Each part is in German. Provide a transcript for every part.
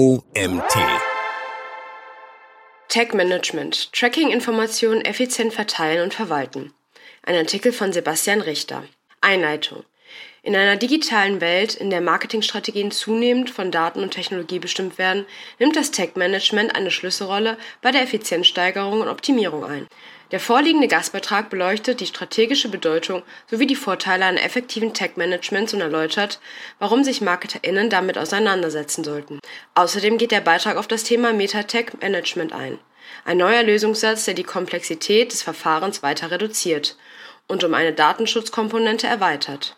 OMT. Tag Management. Tracking-Informationen effizient verteilen und verwalten. Ein Artikel von Sebastian Richter. Einleitung. In einer digitalen Welt, in der Marketingstrategien zunehmend von Daten und Technologie bestimmt werden, nimmt das Tech-Management eine Schlüsselrolle bei der Effizienzsteigerung und Optimierung ein. Der vorliegende Gastbeitrag beleuchtet die strategische Bedeutung sowie die Vorteile einer effektiven Tech-Managements und erläutert, warum sich MarketerInnen damit auseinandersetzen sollten. Außerdem geht der Beitrag auf das Thema Meta-Tech-Management ein. Ein neuer Lösungssatz, der die Komplexität des Verfahrens weiter reduziert und um eine Datenschutzkomponente erweitert.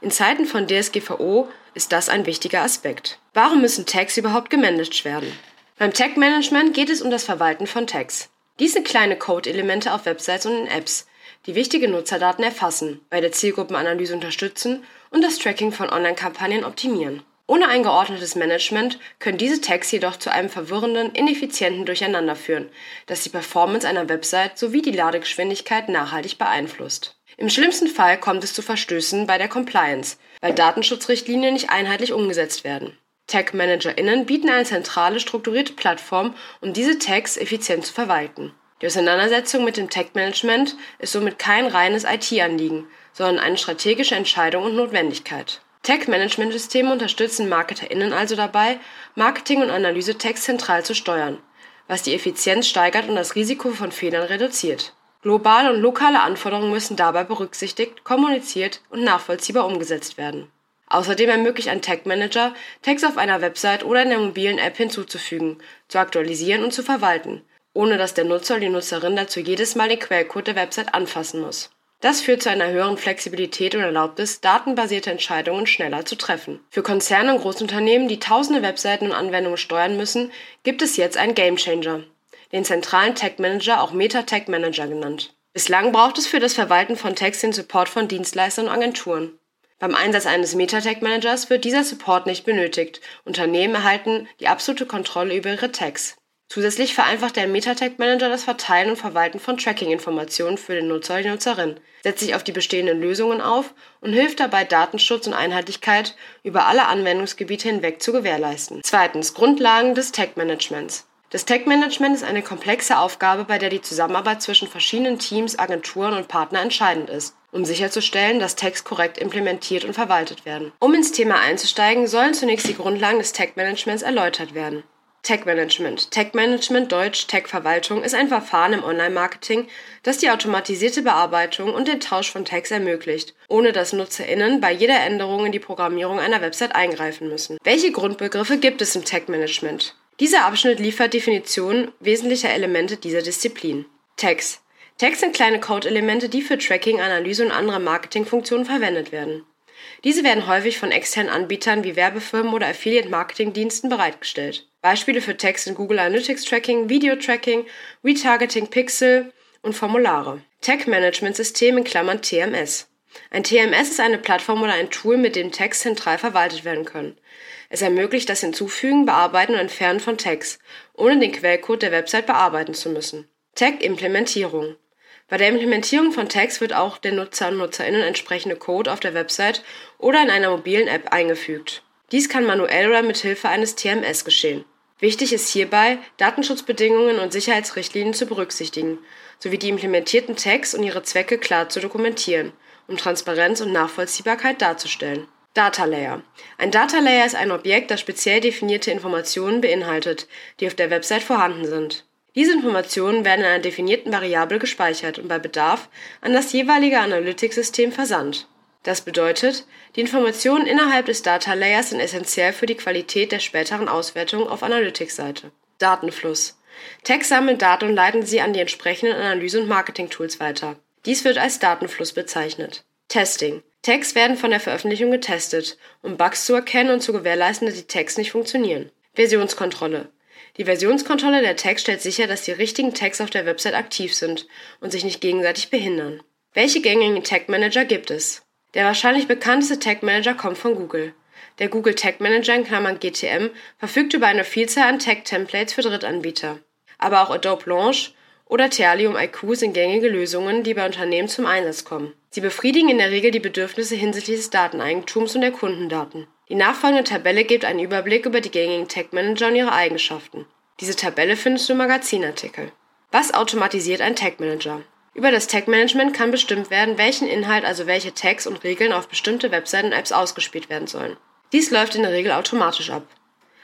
In Zeiten von DSGVO ist das ein wichtiger Aspekt. Warum müssen Tags überhaupt gemanagt werden? Beim Tag-Management geht es um das Verwalten von Tags. Dies sind kleine Code-Elemente auf Websites und in Apps, die wichtige Nutzerdaten erfassen, bei der Zielgruppenanalyse unterstützen und das Tracking von Online-Kampagnen optimieren. Ohne ein geordnetes Management können diese Tags jedoch zu einem verwirrenden, ineffizienten Durcheinander führen, das die Performance einer Website sowie die Ladegeschwindigkeit nachhaltig beeinflusst. Im schlimmsten Fall kommt es zu Verstößen bei der Compliance, weil Datenschutzrichtlinien nicht einheitlich umgesetzt werden. Tag-ManagerInnen bieten eine zentrale, strukturierte Plattform, um diese Tags effizient zu verwalten. Die Auseinandersetzung mit dem Tag-Management ist somit kein reines IT-Anliegen, sondern eine strategische Entscheidung und Notwendigkeit. Tag-Management-Systeme unterstützen MarketerInnen also dabei, Marketing- und Analyse-Tags zentral zu steuern, was die Effizienz steigert und das Risiko von Fehlern reduziert. Globale und lokale Anforderungen müssen dabei berücksichtigt, kommuniziert und nachvollziehbar umgesetzt werden. Außerdem ermöglicht ein Tag Manager, Tags auf einer Website oder in der mobilen App hinzuzufügen, zu aktualisieren und zu verwalten, ohne dass der Nutzer oder die Nutzerin dazu jedes Mal den Quellcode der Website anfassen muss. Das führt zu einer höheren Flexibilität und Erlaubnis, datenbasierte Entscheidungen schneller zu treffen. Für Konzerne und Großunternehmen, die tausende Webseiten und Anwendungen steuern müssen, gibt es jetzt einen Gamechanger den zentralen Tag Manager, auch Meta Tag Manager genannt. Bislang braucht es für das Verwalten von Tags den Support von Dienstleistern und Agenturen. Beim Einsatz eines Meta Tag Managers wird dieser Support nicht benötigt. Unternehmen erhalten die absolute Kontrolle über ihre Tags. Zusätzlich vereinfacht der Meta Tag Manager das Verteilen und Verwalten von Tracking-Informationen für den Nutzer oder die Nutzerin, setzt sich auf die bestehenden Lösungen auf und hilft dabei, Datenschutz und Einheitlichkeit über alle Anwendungsgebiete hinweg zu gewährleisten. Zweitens Grundlagen des Tag Managements. Das Tech-Management ist eine komplexe Aufgabe, bei der die Zusammenarbeit zwischen verschiedenen Teams, Agenturen und Partnern entscheidend ist, um sicherzustellen, dass Tags korrekt implementiert und verwaltet werden. Um ins Thema einzusteigen, sollen zunächst die Grundlagen des Tech-Managements erläutert werden. Tech-Management. Tech-Management, Deutsch Tech-Verwaltung, ist ein Verfahren im Online-Marketing, das die automatisierte Bearbeitung und den Tausch von Tags ermöglicht, ohne dass NutzerInnen bei jeder Änderung in die Programmierung einer Website eingreifen müssen. Welche Grundbegriffe gibt es im Tech-Management? Dieser Abschnitt liefert Definitionen wesentlicher Elemente dieser Disziplin. Tags. Tags sind kleine Code-Elemente, die für Tracking, Analyse und andere Marketingfunktionen verwendet werden. Diese werden häufig von externen Anbietern wie Werbefirmen oder Affiliate-Marketing-Diensten bereitgestellt. Beispiele für Tags sind Google Analytics Tracking, Video Tracking, Retargeting Pixel und Formulare. Tag-Management-System in Klammern TMS. Ein TMS ist eine Plattform oder ein Tool, mit dem Tags zentral verwaltet werden können. Es ermöglicht das Hinzufügen, Bearbeiten und Entfernen von Tags, ohne den Quellcode der Website bearbeiten zu müssen. Tag-Implementierung. Bei der Implementierung von Tags wird auch den Nutzer und Nutzerinnen entsprechende Code auf der Website oder in einer mobilen App eingefügt. Dies kann manuell oder mit Hilfe eines TMS geschehen. Wichtig ist hierbei, Datenschutzbedingungen und Sicherheitsrichtlinien zu berücksichtigen, sowie die implementierten Tags und ihre Zwecke klar zu dokumentieren, um Transparenz und Nachvollziehbarkeit darzustellen. Data Layer. Ein Data Layer ist ein Objekt, das speziell definierte Informationen beinhaltet, die auf der Website vorhanden sind. Diese Informationen werden in einer definierten Variable gespeichert und bei Bedarf an das jeweilige Analytics-System versandt. Das bedeutet, die Informationen innerhalb des Data Layers sind essentiell für die Qualität der späteren Auswertung auf Analytics-Seite. Datenfluss. Tags sammeln Daten und leiten sie an die entsprechenden Analyse- und Marketing-Tools weiter. Dies wird als Datenfluss bezeichnet. Testing. Tags werden von der Veröffentlichung getestet, um Bugs zu erkennen und zu gewährleisten, dass die Tags nicht funktionieren. Versionskontrolle. Die Versionskontrolle der Tags stellt sicher, dass die richtigen Tags auf der Website aktiv sind und sich nicht gegenseitig behindern. Welche gängigen Tag Manager gibt es? Der wahrscheinlich bekannteste Tag Manager kommt von Google. Der Google Tag Manager in Klammern GTM verfügt über eine Vielzahl an Tag Templates für Drittanbieter. Aber auch Adobe Launch oder Therlium IQ sind gängige Lösungen, die bei Unternehmen zum Einsatz kommen. Sie befriedigen in der Regel die Bedürfnisse hinsichtlich des Dateneigentums und der Kundendaten. Die nachfolgende Tabelle gibt einen Überblick über die gängigen Tag Manager und ihre Eigenschaften. Diese Tabelle findest du im Magazinartikel. Was automatisiert ein Tag Manager? Über das Tag Management kann bestimmt werden, welchen Inhalt, also welche Tags und Regeln auf bestimmte Webseiten und Apps ausgespielt werden sollen. Dies läuft in der Regel automatisch ab.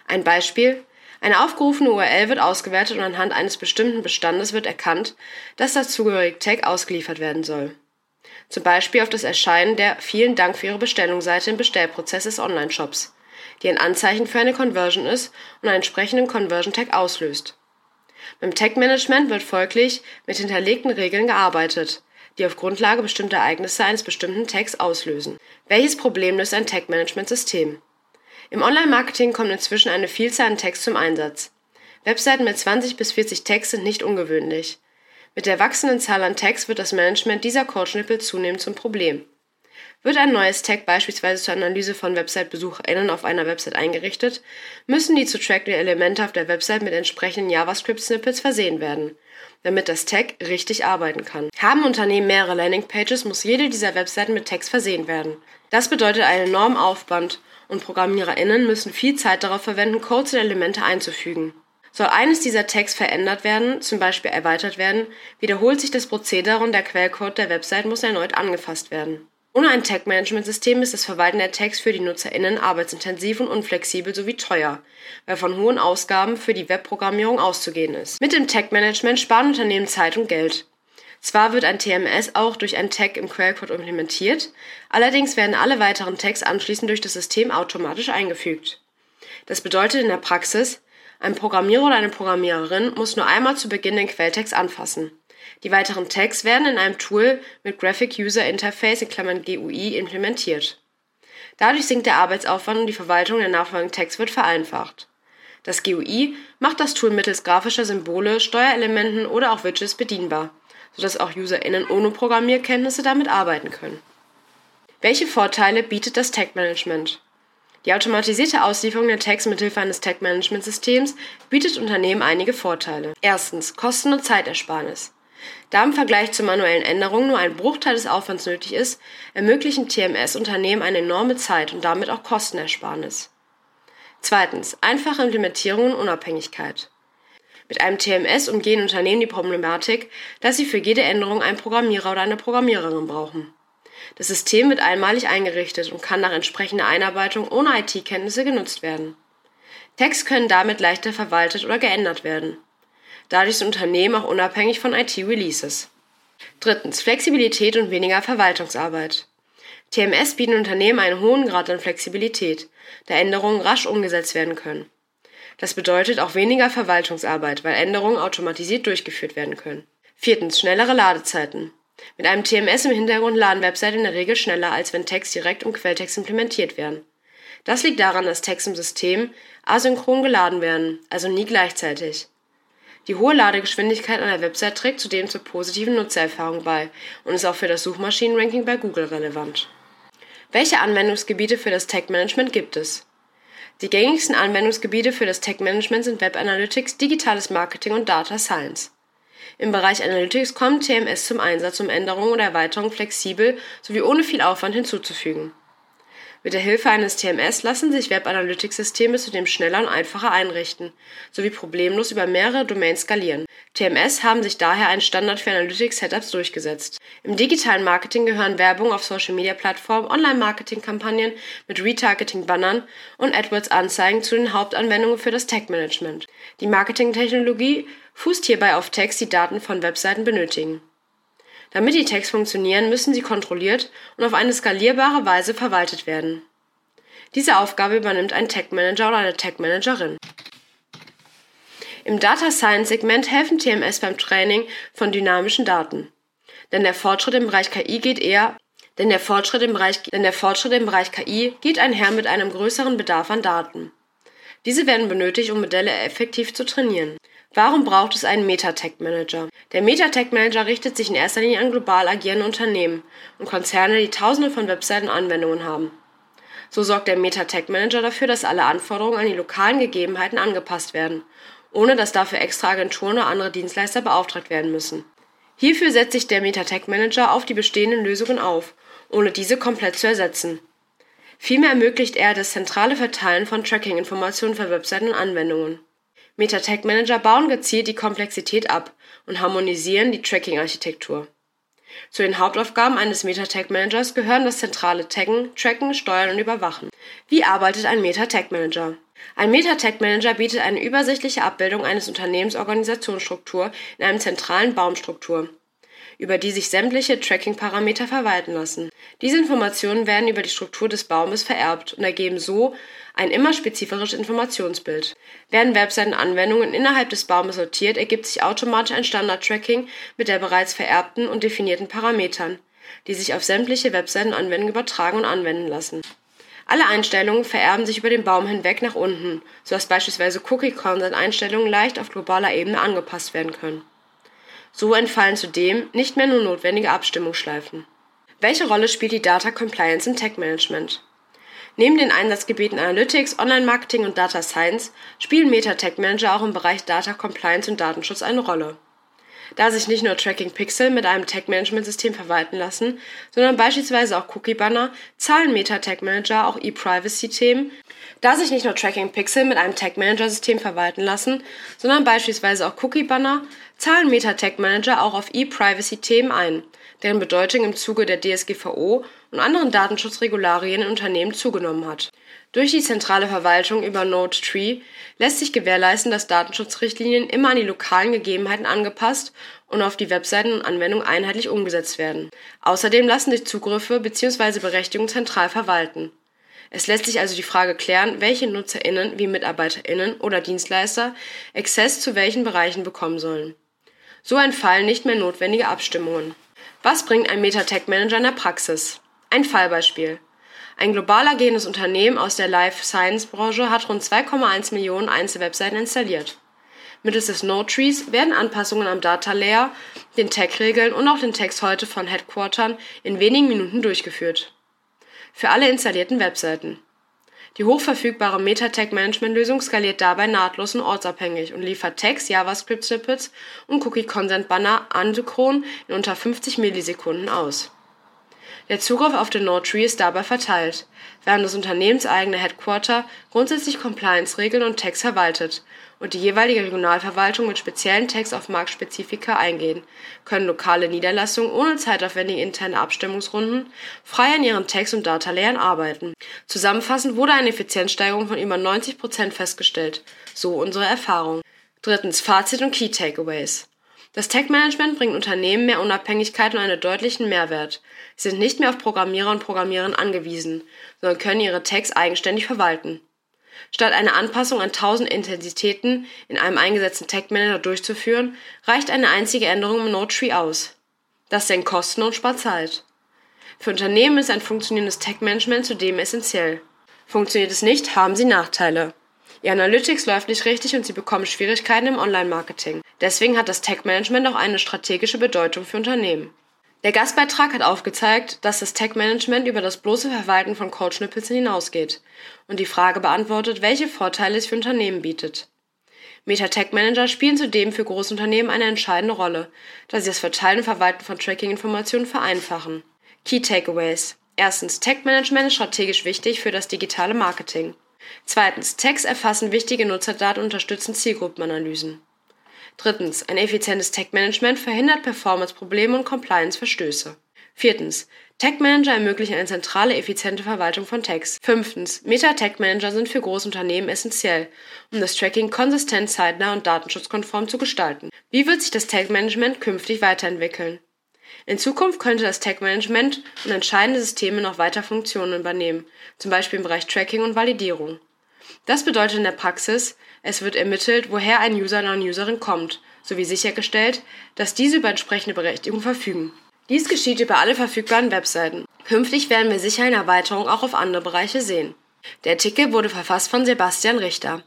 Ein Beispiel. Eine aufgerufene URL wird ausgewertet und anhand eines bestimmten Bestandes wird erkannt, dass das zugehörige Tag ausgeliefert werden soll. Zum Beispiel auf das Erscheinen der Vielen Dank für Ihre Bestellungsseite im Bestellprozess des Online-Shops, die ein Anzeichen für eine Conversion ist und einen entsprechenden Conversion-Tag auslöst. Beim Tag-Management wird folglich mit hinterlegten Regeln gearbeitet, die auf Grundlage bestimmter Ereignisse eines bestimmten Tags auslösen. Welches Problem löst ein Tag-Management-System? Im Online-Marketing kommt inzwischen eine Vielzahl an Tags zum Einsatz. Webseiten mit 20 bis 40 Tags sind nicht ungewöhnlich. Mit der wachsenden Zahl an Tags wird das Management dieser Code-Schnippel zunehmend zum Problem. Wird ein neues Tag beispielsweise zur Analyse von Website-BesucherInnen auf einer Website eingerichtet, müssen die zu trackenden Elemente auf der Website mit entsprechenden JavaScript-Snippets versehen werden, damit das Tag richtig arbeiten kann. Haben Unternehmen mehrere Landingpages, muss jede dieser Webseiten mit Tags versehen werden. Das bedeutet einen enormen Aufwand und ProgrammiererInnen müssen viel Zeit darauf verwenden, Codes und Elemente einzufügen. Soll eines dieser Tags verändert werden, zum Beispiel erweitert werden, wiederholt sich das Prozedere und der Quellcode der Website muss erneut angefasst werden. Ohne ein Tag-Management-System ist das Verwalten der Tags für die NutzerInnen arbeitsintensiv und unflexibel sowie teuer, weil von hohen Ausgaben für die Webprogrammierung auszugehen ist. Mit dem Tag-Management sparen Unternehmen Zeit und Geld. Zwar wird ein TMS auch durch ein Tag im Quellcode implementiert, allerdings werden alle weiteren Tags anschließend durch das System automatisch eingefügt. Das bedeutet in der Praxis, ein Programmierer oder eine Programmiererin muss nur einmal zu Beginn den Quelltext anfassen. Die weiteren Tags werden in einem Tool mit Graphic User Interface in Klammern GUI implementiert. Dadurch sinkt der Arbeitsaufwand und die Verwaltung der nachfolgenden Tags wird vereinfacht. Das GUI macht das Tool mittels grafischer Symbole, Steuerelementen oder auch Widgets bedienbar, sodass auch UserInnen ohne Programmierkenntnisse damit arbeiten können. Welche Vorteile bietet das Tag Management? Die automatisierte Auslieferung der Tags mithilfe eines Tag-Management-Systems bietet Unternehmen einige Vorteile. Erstens Kosten- und Zeitersparnis. Da im Vergleich zu manuellen Änderungen nur ein Bruchteil des Aufwands nötig ist, ermöglichen TMS-Unternehmen eine enorme Zeit und damit auch Kostenersparnis. Zweitens einfache Implementierung und Unabhängigkeit. Mit einem TMS umgehen Unternehmen die Problematik, dass sie für jede Änderung einen Programmierer oder eine Programmiererin brauchen. Das System wird einmalig eingerichtet und kann nach entsprechender Einarbeitung ohne IT-Kenntnisse genutzt werden. Tags können damit leichter verwaltet oder geändert werden. Dadurch sind Unternehmen auch unabhängig von IT-Releases. Drittens Flexibilität und weniger Verwaltungsarbeit. TMS bieten Unternehmen einen hohen Grad an Flexibilität, da Änderungen rasch umgesetzt werden können. Das bedeutet auch weniger Verwaltungsarbeit, weil Änderungen automatisiert durchgeführt werden können. Viertens schnellere Ladezeiten. Mit einem TMS im Hintergrund laden Webseiten in der Regel schneller, als wenn Tags direkt im Quelltext implementiert werden. Das liegt daran, dass Tags im System asynchron geladen werden, also nie gleichzeitig. Die hohe Ladegeschwindigkeit einer Website trägt zudem zur positiven Nutzererfahrung bei und ist auch für das Suchmaschinenranking bei Google relevant. Welche Anwendungsgebiete für das Tag Management gibt es? Die gängigsten Anwendungsgebiete für das Tag Management sind Web Analytics, digitales Marketing und Data Science. Im Bereich Analytics kommt TMS zum Einsatz, um Änderungen oder Erweiterungen flexibel sowie ohne viel Aufwand hinzuzufügen. Mit der Hilfe eines TMS lassen sich Web Analytics Systeme zudem schneller und einfacher einrichten, sowie problemlos über mehrere Domains skalieren. TMS haben sich daher ein Standard für Analytics Setups durchgesetzt. Im digitalen Marketing gehören Werbung auf Social Media Plattformen, Online-Marketing Kampagnen mit Retargeting Bannern und AdWords Anzeigen zu den Hauptanwendungen für das Tag Management. Die Marketingtechnologie fußt hierbei auf Tags, die Daten von Webseiten benötigen. Damit die Tags funktionieren, müssen sie kontrolliert und auf eine skalierbare Weise verwaltet werden. Diese Aufgabe übernimmt ein Tag Manager oder eine Tag Managerin. Im Data Science Segment helfen TMS beim Training von dynamischen Daten. Denn der Fortschritt im Bereich KI geht eher denn der Fortschritt im Bereich, denn der Fortschritt im Bereich KI geht einher mit einem größeren Bedarf an Daten. Diese werden benötigt, um Modelle effektiv zu trainieren. Warum braucht es einen Meta-Tech Manager? Der Meta-Tech Manager richtet sich in erster Linie an global agierende Unternehmen und Konzerne, die tausende von Webseiten und Anwendungen haben. So sorgt der Meta-Tech Manager dafür, dass alle Anforderungen an die lokalen Gegebenheiten angepasst werden, ohne dass dafür extra Agenturen oder andere Dienstleister beauftragt werden müssen. Hierfür setzt sich der Meta-Tech Manager auf die bestehenden Lösungen auf, ohne diese komplett zu ersetzen. Vielmehr ermöglicht er das zentrale Verteilen von Tracking-Informationen für Webseiten und Anwendungen. Meta-Tag-Manager bauen gezielt die Komplexität ab und harmonisieren die Tracking-Architektur. Zu den Hauptaufgaben eines Meta-Tag-Managers gehören das zentrale Taggen, Tracken, Steuern und Überwachen. Wie arbeitet ein Meta-Tag-Manager? Ein Meta-Tag-Manager bietet eine übersichtliche Abbildung eines Unternehmens Organisationsstruktur in einem zentralen Baumstruktur, über die sich sämtliche Tracking-Parameter verwalten lassen. Diese Informationen werden über die Struktur des Baumes vererbt und ergeben so ein immer spezifisches Informationsbild. Werden Webseitenanwendungen innerhalb des Baumes sortiert, ergibt sich automatisch ein Standard-Tracking mit der bereits vererbten und definierten Parametern, die sich auf sämtliche Webseitenanwendungen übertragen und anwenden lassen. Alle Einstellungen vererben sich über den Baum hinweg nach unten, sodass beispielsweise Cookie-Consent-Einstellungen leicht auf globaler Ebene angepasst werden können. So entfallen zudem nicht mehr nur notwendige Abstimmungsschleifen. Welche Rolle spielt die Data Compliance im Tech Management? Neben den Einsatzgebieten Analytics, Online-Marketing und Data Science spielen Meta Tech Manager auch im Bereich Data Compliance und Datenschutz eine Rolle. Da sich nicht nur Tracking Pixel mit einem Tag-Management-System verwalten lassen, sondern beispielsweise auch Cookie-Banner, zahlen Meta Tag Manager auch E-Privacy-Themen. Da sich nicht nur Tracking Pixel mit einem Tag Manager-System verwalten lassen, sondern beispielsweise auch Cookie-Banner, zahlen Meta Tag Manager auch auf E-Privacy-Themen ein, deren Bedeutung im Zuge der DSGVO und anderen Datenschutzregularien in Unternehmen zugenommen hat. Durch die zentrale Verwaltung über Node-Tree lässt sich gewährleisten, dass Datenschutzrichtlinien immer an die lokalen Gegebenheiten angepasst und auf die Webseiten und Anwendungen einheitlich umgesetzt werden. Außerdem lassen sich Zugriffe bzw. Berechtigungen zentral verwalten. Es lässt sich also die Frage klären, welche NutzerInnen wie MitarbeiterInnen oder Dienstleister Access zu welchen Bereichen bekommen sollen. So entfallen nicht mehr notwendige Abstimmungen. Was bringt ein Meta-Tech-Manager in der Praxis? Ein Fallbeispiel. Ein global agierendes Unternehmen aus der Life Science Branche hat rund 2,1 Millionen Einzelwebseiten installiert. Mittels des Node Trees werden Anpassungen am Data Layer, den Tag-Regeln und auch den Text heute von Headquartern in wenigen Minuten durchgeführt. Für alle installierten Webseiten. Die hochverfügbare Meta-Tag-Management-Lösung skaliert dabei nahtlos und ortsabhängig und liefert Text, JavaScript-Snippets und Cookie-Consent-Banner asynchron in unter 50 Millisekunden aus. Der Zugriff auf den Node-Tree ist dabei verteilt, während das unternehmenseigene Headquarter grundsätzlich Compliance-Regeln und Tags verwaltet und die jeweilige Regionalverwaltung mit speziellen Tags auf Marktspezifika eingehen, können lokale Niederlassungen ohne zeitaufwendige interne Abstimmungsrunden frei an ihren Tags und Datalayern arbeiten. Zusammenfassend wurde eine Effizienzsteigerung von über 90 Prozent festgestellt, so unsere Erfahrung. Drittens Fazit und Key Takeaways. Das Tech-Management bringt Unternehmen mehr Unabhängigkeit und einen deutlichen Mehrwert. Sie sind nicht mehr auf Programmierer und Programmiererinnen angewiesen, sondern können ihre Tags eigenständig verwalten. Statt eine Anpassung an tausend Intensitäten in einem eingesetzten Tag-Manager durchzuführen, reicht eine einzige Änderung im Node-Tree aus. Das senkt Kosten und spart Zeit. Für Unternehmen ist ein funktionierendes Tag-Management zudem essentiell. Funktioniert es nicht, haben sie Nachteile. Ihr Analytics läuft nicht richtig und sie bekommen Schwierigkeiten im Online-Marketing. Deswegen hat das Tech-Management auch eine strategische Bedeutung für Unternehmen. Der Gastbeitrag hat aufgezeigt, dass das Tech-Management über das bloße Verwalten von Code-Schnipseln hinausgeht und die Frage beantwortet, welche Vorteile es für Unternehmen bietet. Meta-Tech-Manager spielen zudem für Großunternehmen eine entscheidende Rolle, da sie das Verteilen und Verwalten von Tracking-Informationen vereinfachen. Key Takeaways. Erstens, Tech-Management ist strategisch wichtig für das digitale Marketing. Zweitens, Tags erfassen wichtige Nutzerdaten und unterstützen Zielgruppenanalysen. Drittens, ein effizientes Tag-Management verhindert Performance-Probleme und Compliance-Verstöße. Viertens, Tag-Manager ermöglichen eine zentrale, effiziente Verwaltung von Tags. Fünftens, Meta-Tag-Manager sind für Großunternehmen essentiell, um das Tracking konsistent, zeitnah und datenschutzkonform zu gestalten. Wie wird sich das Tag-Management künftig weiterentwickeln? In Zukunft könnte das Tag-Management und entscheidende Systeme noch weiter Funktionen übernehmen, zum Beispiel im Bereich Tracking und Validierung. Das bedeutet in der Praxis, es wird ermittelt, woher ein User oder eine Userin kommt, sowie sichergestellt, dass diese über entsprechende Berechtigung verfügen. Dies geschieht über alle verfügbaren Webseiten. Künftig werden wir sicher eine Erweiterung auch auf andere Bereiche sehen. Der Artikel wurde verfasst von Sebastian Richter.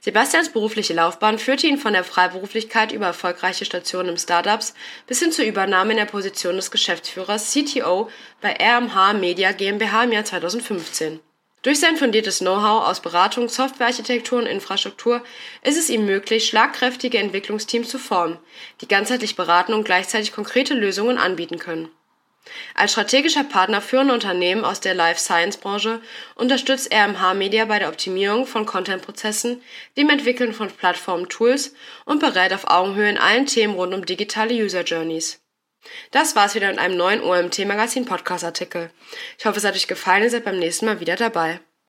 Sebastians berufliche Laufbahn führte ihn von der Freiberuflichkeit über erfolgreiche Stationen im Startups bis hin zur Übernahme in der Position des Geschäftsführers CTO bei RMH Media GmbH im Jahr 2015. Durch sein fundiertes Know-how aus Beratung, Softwarearchitektur und Infrastruktur ist es ihm möglich, schlagkräftige Entwicklungsteams zu formen, die ganzheitlich beraten und gleichzeitig konkrete Lösungen anbieten können. Als strategischer Partner führender Unternehmen aus der Life Science Branche unterstützt RMH Media bei der Optimierung von Content-Prozessen, dem Entwickeln von Plattformen-Tools und berät auf Augenhöhe in allen Themen rund um digitale User Journeys. Das war's wieder mit einem neuen OMT Magazin Podcast Artikel. Ich hoffe, es hat euch gefallen und seid beim nächsten Mal wieder dabei.